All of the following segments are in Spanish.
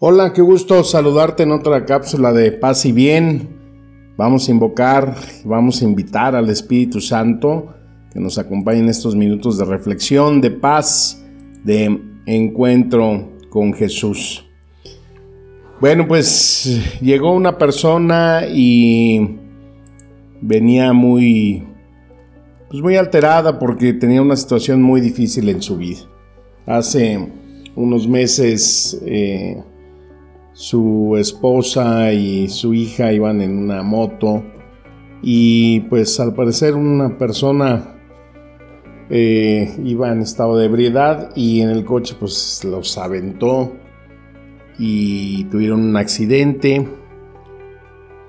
Hola, qué gusto saludarte en otra cápsula de paz y bien. Vamos a invocar, vamos a invitar al Espíritu Santo que nos acompañe en estos minutos de reflexión, de paz, de encuentro con Jesús. Bueno, pues llegó una persona y venía muy, pues muy alterada porque tenía una situación muy difícil en su vida. Hace unos meses eh, su esposa y su hija iban en una moto y pues al parecer una persona eh, iba en estado de ebriedad y en el coche pues los aventó y tuvieron un accidente.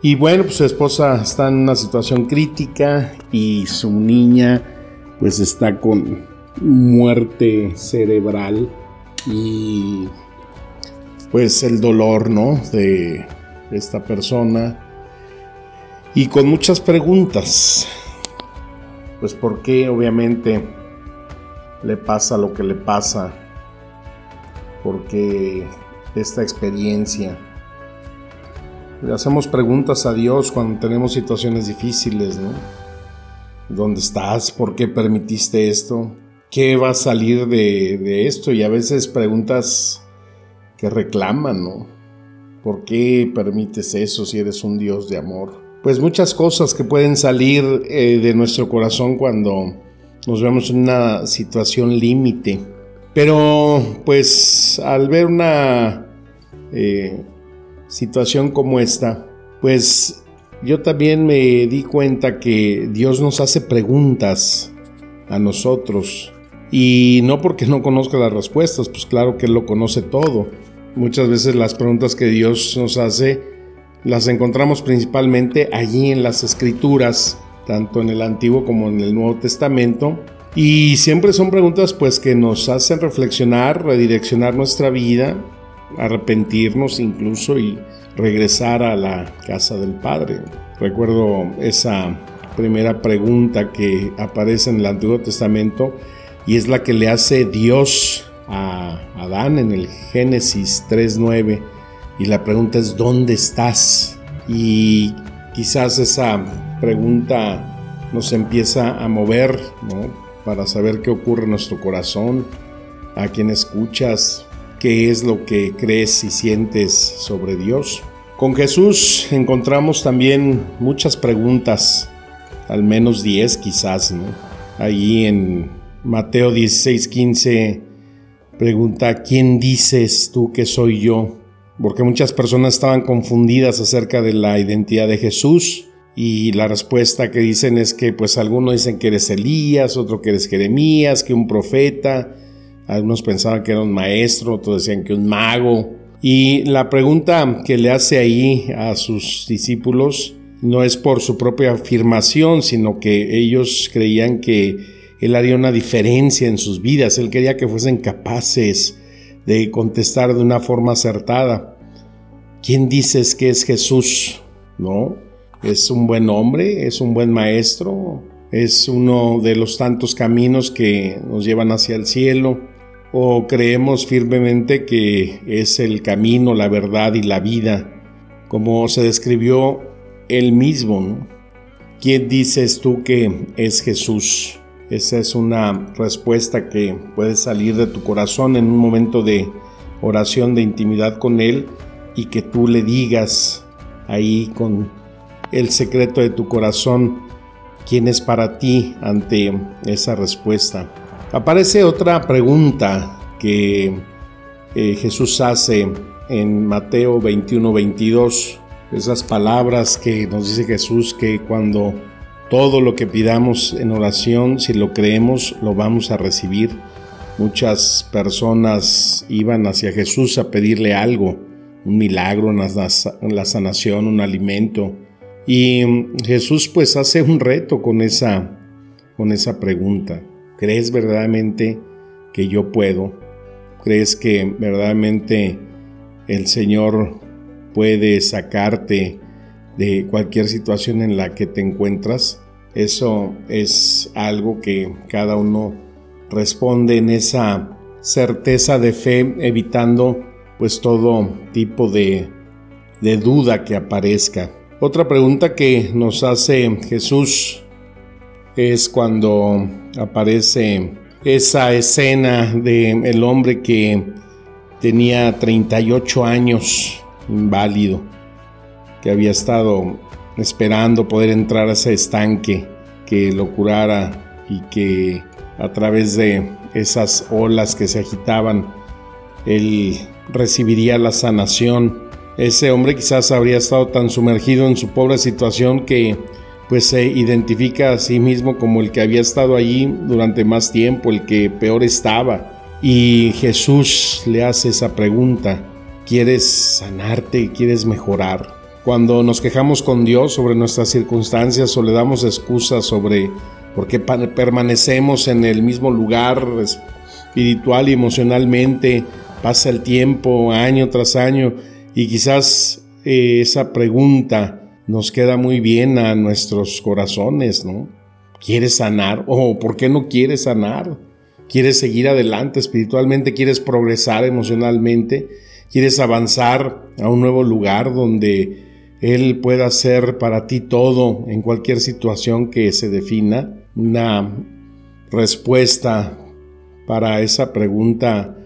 Y bueno pues su esposa está en una situación crítica y su niña pues está con muerte cerebral y pues el dolor, ¿no? De esta persona. Y con muchas preguntas. Pues por qué obviamente le pasa lo que le pasa. Porque esta experiencia. Le hacemos preguntas a Dios cuando tenemos situaciones difíciles, ¿no? ¿Dónde estás? ¿Por qué permitiste esto? ¿Qué va a salir de, de esto? Y a veces preguntas que reclaman, ¿no? ¿Por qué permites eso si eres un Dios de amor? Pues muchas cosas que pueden salir eh, de nuestro corazón cuando nos vemos en una situación límite. Pero pues al ver una eh, situación como esta, pues yo también me di cuenta que Dios nos hace preguntas a nosotros. Y no porque no conozca las respuestas, pues claro que Él lo conoce todo Muchas veces las preguntas que Dios nos hace las encontramos principalmente allí en las escrituras, tanto en el Antiguo como en el Nuevo Testamento. Y siempre son preguntas pues que nos hacen reflexionar, redireccionar nuestra vida, arrepentirnos incluso y regresar a la casa del Padre. Recuerdo esa primera pregunta que aparece en el Antiguo Testamento y es la que le hace Dios a Adán en el Génesis 3.9 y la pregunta es ¿dónde estás? Y quizás esa pregunta nos empieza a mover para saber qué ocurre en nuestro corazón, a quien escuchas, qué es lo que crees y sientes sobre Dios. Con Jesús encontramos también muchas preguntas, al menos 10 quizás, ¿no? Allí en Mateo 16.15 pregunta, ¿quién dices tú que soy yo? Porque muchas personas estaban confundidas acerca de la identidad de Jesús y la respuesta que dicen es que pues algunos dicen que eres Elías, otro que eres Jeremías, que un profeta, algunos pensaban que era un maestro, otros decían que un mago. Y la pregunta que le hace ahí a sus discípulos no es por su propia afirmación, sino que ellos creían que él haría una diferencia en sus vidas. Él quería que fuesen capaces de contestar de una forma acertada. ¿Quién dices que es Jesús? ¿No? ¿Es un buen hombre? ¿Es un buen maestro? ¿Es uno de los tantos caminos que nos llevan hacia el cielo? ¿O creemos firmemente que es el camino, la verdad y la vida? Como se describió él mismo. ¿Quién dices tú que es Jesús? Esa es una respuesta que puede salir de tu corazón en un momento de oración, de intimidad con Él y que tú le digas ahí con el secreto de tu corazón quién es para ti ante esa respuesta. Aparece otra pregunta que eh, Jesús hace en Mateo 21, 22. Esas palabras que nos dice Jesús que cuando todo lo que pidamos en oración, si lo creemos, lo vamos a recibir. Muchas personas iban hacia Jesús a pedirle algo, un milagro, la sanación, un alimento. Y Jesús pues hace un reto con esa, con esa pregunta. ¿Crees verdaderamente que yo puedo? ¿Crees que verdaderamente el Señor puede sacarte de cualquier situación en la que te encuentras? Eso es algo que cada uno responde en esa certeza de fe, evitando pues todo tipo de, de duda que aparezca. Otra pregunta que nos hace Jesús es cuando aparece esa escena de el hombre que tenía 38 años inválido, que había estado esperando poder entrar a ese estanque que lo curara y que a través de esas olas que se agitaban, él recibiría la sanación. Ese hombre quizás habría estado tan sumergido en su pobre situación que pues se identifica a sí mismo como el que había estado allí durante más tiempo, el que peor estaba. Y Jesús le hace esa pregunta, ¿quieres sanarte? ¿Quieres mejorar? Cuando nos quejamos con Dios sobre nuestras circunstancias o le damos excusas sobre por qué permanecemos en el mismo lugar espiritual y emocionalmente, pasa el tiempo año tras año y quizás eh, esa pregunta nos queda muy bien a nuestros corazones, ¿no? ¿Quieres sanar? ¿O por qué no quieres sanar? ¿Quieres seguir adelante espiritualmente? ¿Quieres progresar emocionalmente? ¿Quieres avanzar a un nuevo lugar donde Él pueda hacer para ti todo en cualquier situación que se defina? Una respuesta para esa pregunta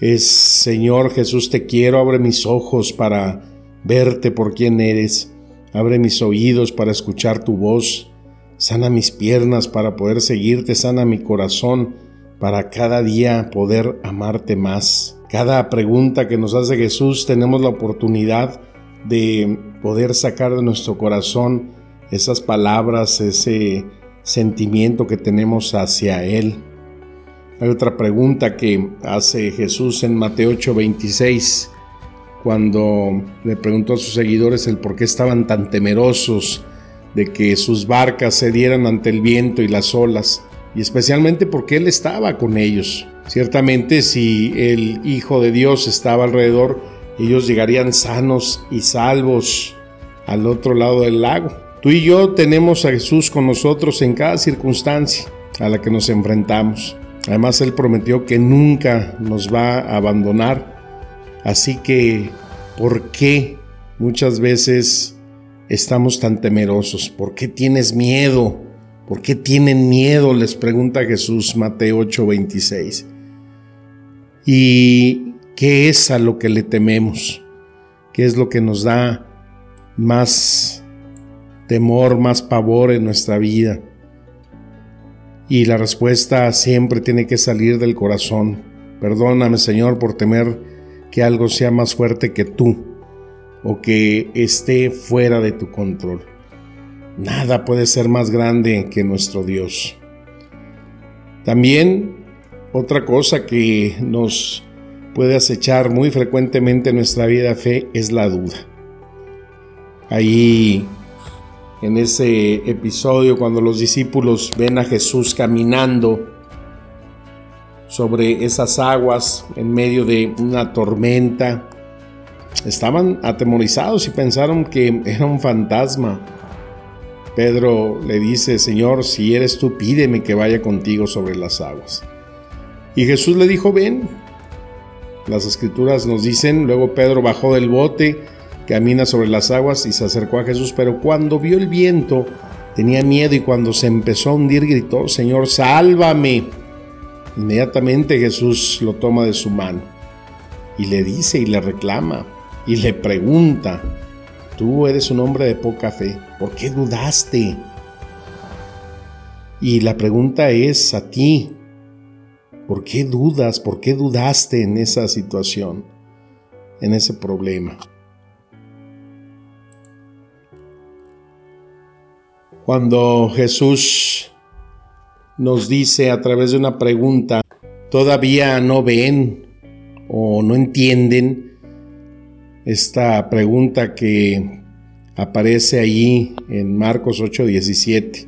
es, Señor Jesús, te quiero, abre mis ojos para verte por quien eres, abre mis oídos para escuchar tu voz, sana mis piernas para poder seguirte, sana mi corazón para cada día poder amarte más. Cada pregunta que nos hace Jesús tenemos la oportunidad de poder sacar de nuestro corazón esas palabras, ese sentimiento que tenemos hacia Él. Hay otra pregunta que hace Jesús en Mateo 8:26, cuando le preguntó a sus seguidores el por qué estaban tan temerosos de que sus barcas se dieran ante el viento y las olas, y especialmente porque Él estaba con ellos. Ciertamente si el Hijo de Dios estaba alrededor, ellos llegarían sanos y salvos al otro lado del lago. Tú y yo tenemos a Jesús con nosotros en cada circunstancia a la que nos enfrentamos. Además, Él prometió que nunca nos va a abandonar. Así que, ¿por qué muchas veces estamos tan temerosos? ¿Por qué tienes miedo? ¿Por qué tienen miedo? Les pregunta Jesús, Mateo 8:26. ¿Y qué es a lo que le tememos? ¿Qué es lo que nos da más temor, más pavor en nuestra vida? Y la respuesta siempre tiene que salir del corazón. Perdóname Señor por temer que algo sea más fuerte que tú o que esté fuera de tu control. Nada puede ser más grande que nuestro Dios. También otra cosa que nos puede acechar muy frecuentemente en nuestra vida fe es la duda. Ahí en ese episodio cuando los discípulos ven a Jesús caminando sobre esas aguas en medio de una tormenta. Estaban atemorizados y pensaron que era un fantasma. Pedro le dice, Señor, si eres tú, pídeme que vaya contigo sobre las aguas. Y Jesús le dijo, ven. Las escrituras nos dicen, luego Pedro bajó del bote, camina sobre las aguas y se acercó a Jesús, pero cuando vio el viento tenía miedo y cuando se empezó a hundir gritó, Señor, sálvame. Inmediatamente Jesús lo toma de su mano y le dice y le reclama y le pregunta, tú eres un hombre de poca fe, ¿por qué dudaste? Y la pregunta es a ti, ¿por qué dudas? ¿Por qué dudaste en esa situación, en ese problema? Cuando Jesús nos dice a través de una pregunta todavía no ven o no entienden esta pregunta que aparece allí en Marcos 8:17.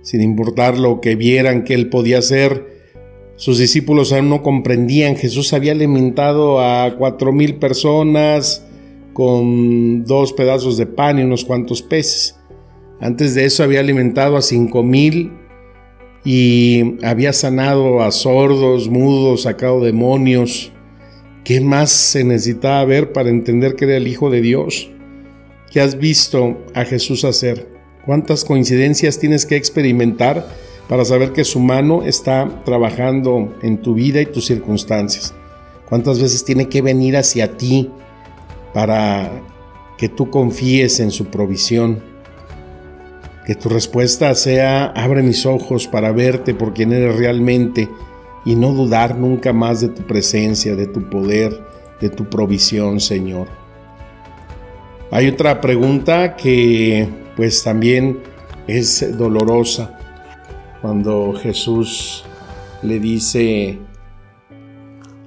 Sin importar lo que vieran que él podía hacer, sus discípulos aún no comprendían. Jesús había alimentado a cuatro mil personas con dos pedazos de pan y unos cuantos peces. Antes de eso había alimentado a cinco mil y había sanado a sordos, mudos, sacado demonios. ¿Qué más se necesitaba ver para entender que era el Hijo de Dios? ¿Qué has visto a Jesús hacer? ¿Cuántas coincidencias tienes que experimentar para saber que su mano está trabajando en tu vida y tus circunstancias? ¿Cuántas veces tiene que venir hacia ti para que tú confíes en su provisión? Que tu respuesta sea, abre mis ojos para verte por quien eres realmente y no dudar nunca más de tu presencia, de tu poder, de tu provisión, Señor. Hay otra pregunta que pues también es dolorosa cuando Jesús le dice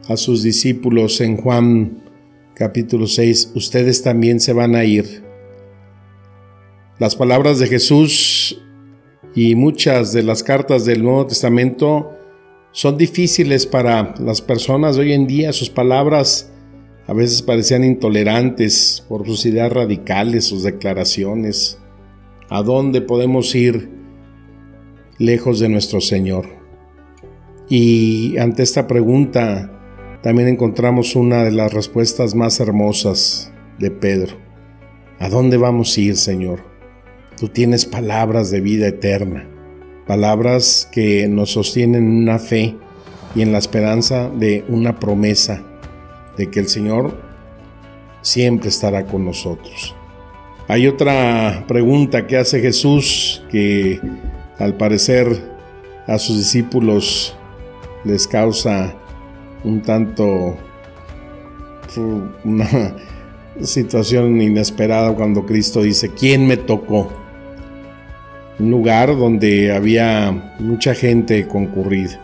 a sus discípulos en Juan capítulo 6, ustedes también se van a ir. Las palabras de Jesús y muchas de las cartas del Nuevo Testamento son difíciles para las personas hoy en día. Sus palabras a veces parecían intolerantes por sus ideas radicales, sus declaraciones. ¿A dónde podemos ir lejos de nuestro Señor? Y ante esta pregunta también encontramos una de las respuestas más hermosas de Pedro. ¿A dónde vamos a ir, Señor? Tú tienes palabras de vida eterna, palabras que nos sostienen en una fe y en la esperanza de una promesa de que el Señor siempre estará con nosotros. Hay otra pregunta que hace Jesús que al parecer a sus discípulos les causa un tanto una situación inesperada cuando Cristo dice, ¿quién me tocó? un lugar donde había mucha gente concurrida.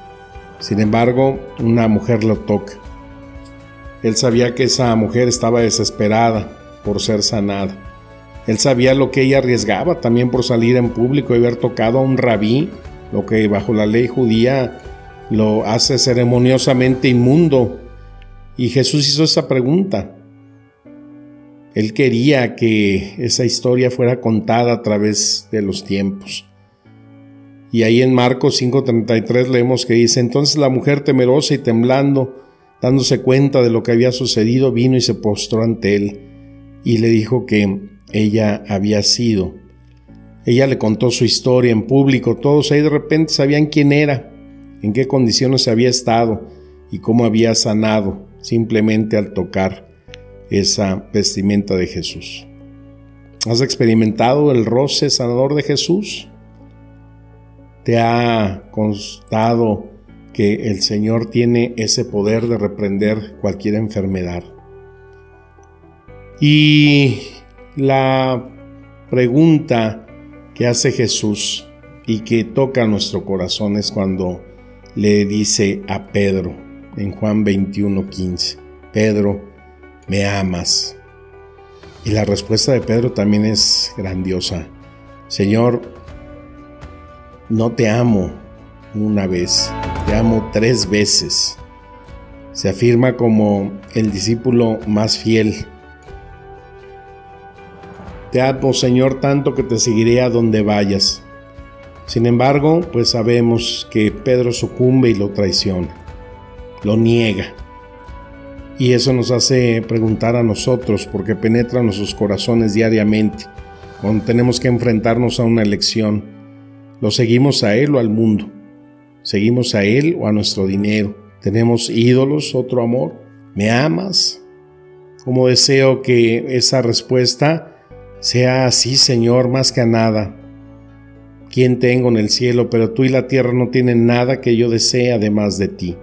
Sin embargo, una mujer lo toca. Él sabía que esa mujer estaba desesperada por ser sanada. Él sabía lo que ella arriesgaba también por salir en público y haber tocado a un rabí, lo que bajo la ley judía lo hace ceremoniosamente inmundo. Y Jesús hizo esa pregunta. Él quería que esa historia fuera contada a través de los tiempos. Y ahí en Marcos 5:33 leemos que dice, entonces la mujer temerosa y temblando, dándose cuenta de lo que había sucedido, vino y se postró ante él y le dijo que ella había sido. Ella le contó su historia en público, todos ahí de repente sabían quién era, en qué condiciones había estado y cómo había sanado simplemente al tocar esa vestimenta de Jesús. ¿Has experimentado el roce sanador de Jesús? ¿Te ha constado que el Señor tiene ese poder de reprender cualquier enfermedad? Y la pregunta que hace Jesús y que toca nuestro corazón es cuando le dice a Pedro en Juan 21:15, Pedro, ¿me amas? Y la respuesta de Pedro también es grandiosa. Señor, no te amo una vez, te amo tres veces. Se afirma como el discípulo más fiel. Te amo, Señor, tanto que te seguiré a donde vayas. Sin embargo, pues sabemos que Pedro sucumbe y lo traiciona, lo niega. Y eso nos hace preguntar a nosotros, porque penetra nuestros corazones diariamente, cuando tenemos que enfrentarnos a una elección. ¿Lo seguimos a Él o al mundo? ¿Seguimos a Él o a nuestro dinero? ¿Tenemos ídolos, otro amor? ¿Me amas? Como deseo que esa respuesta sea así, Señor, más que a nada. ¿Quién tengo en el cielo? Pero tú y la tierra no tienen nada que yo desee además de ti.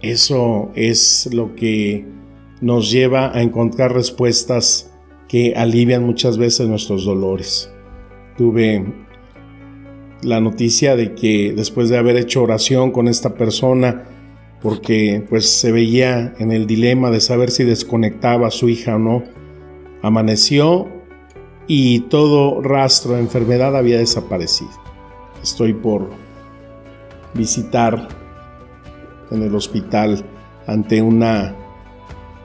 Eso es lo que nos lleva a encontrar respuestas que alivian muchas veces nuestros dolores. Tuve la noticia de que después de haber hecho oración con esta persona, porque pues se veía en el dilema de saber si desconectaba a su hija o no. Amaneció y todo rastro de enfermedad había desaparecido. Estoy por visitar en el hospital ante una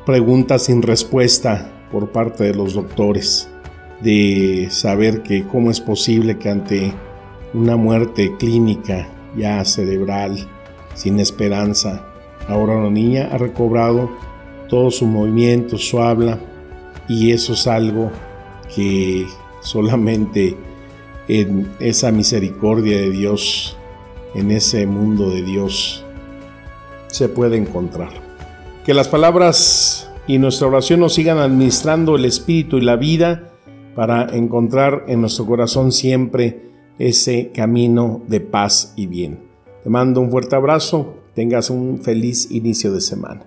pregunta sin respuesta por parte de los doctores de saber que cómo es posible que ante una muerte clínica ya cerebral, sin esperanza, ahora la niña ha recobrado todo su movimiento, su habla, y eso es algo que solamente en esa misericordia de Dios, en ese mundo de Dios, se puede encontrar. Que las palabras y nuestra oración nos sigan administrando el espíritu y la vida para encontrar en nuestro corazón siempre ese camino de paz y bien. Te mando un fuerte abrazo, tengas un feliz inicio de semana.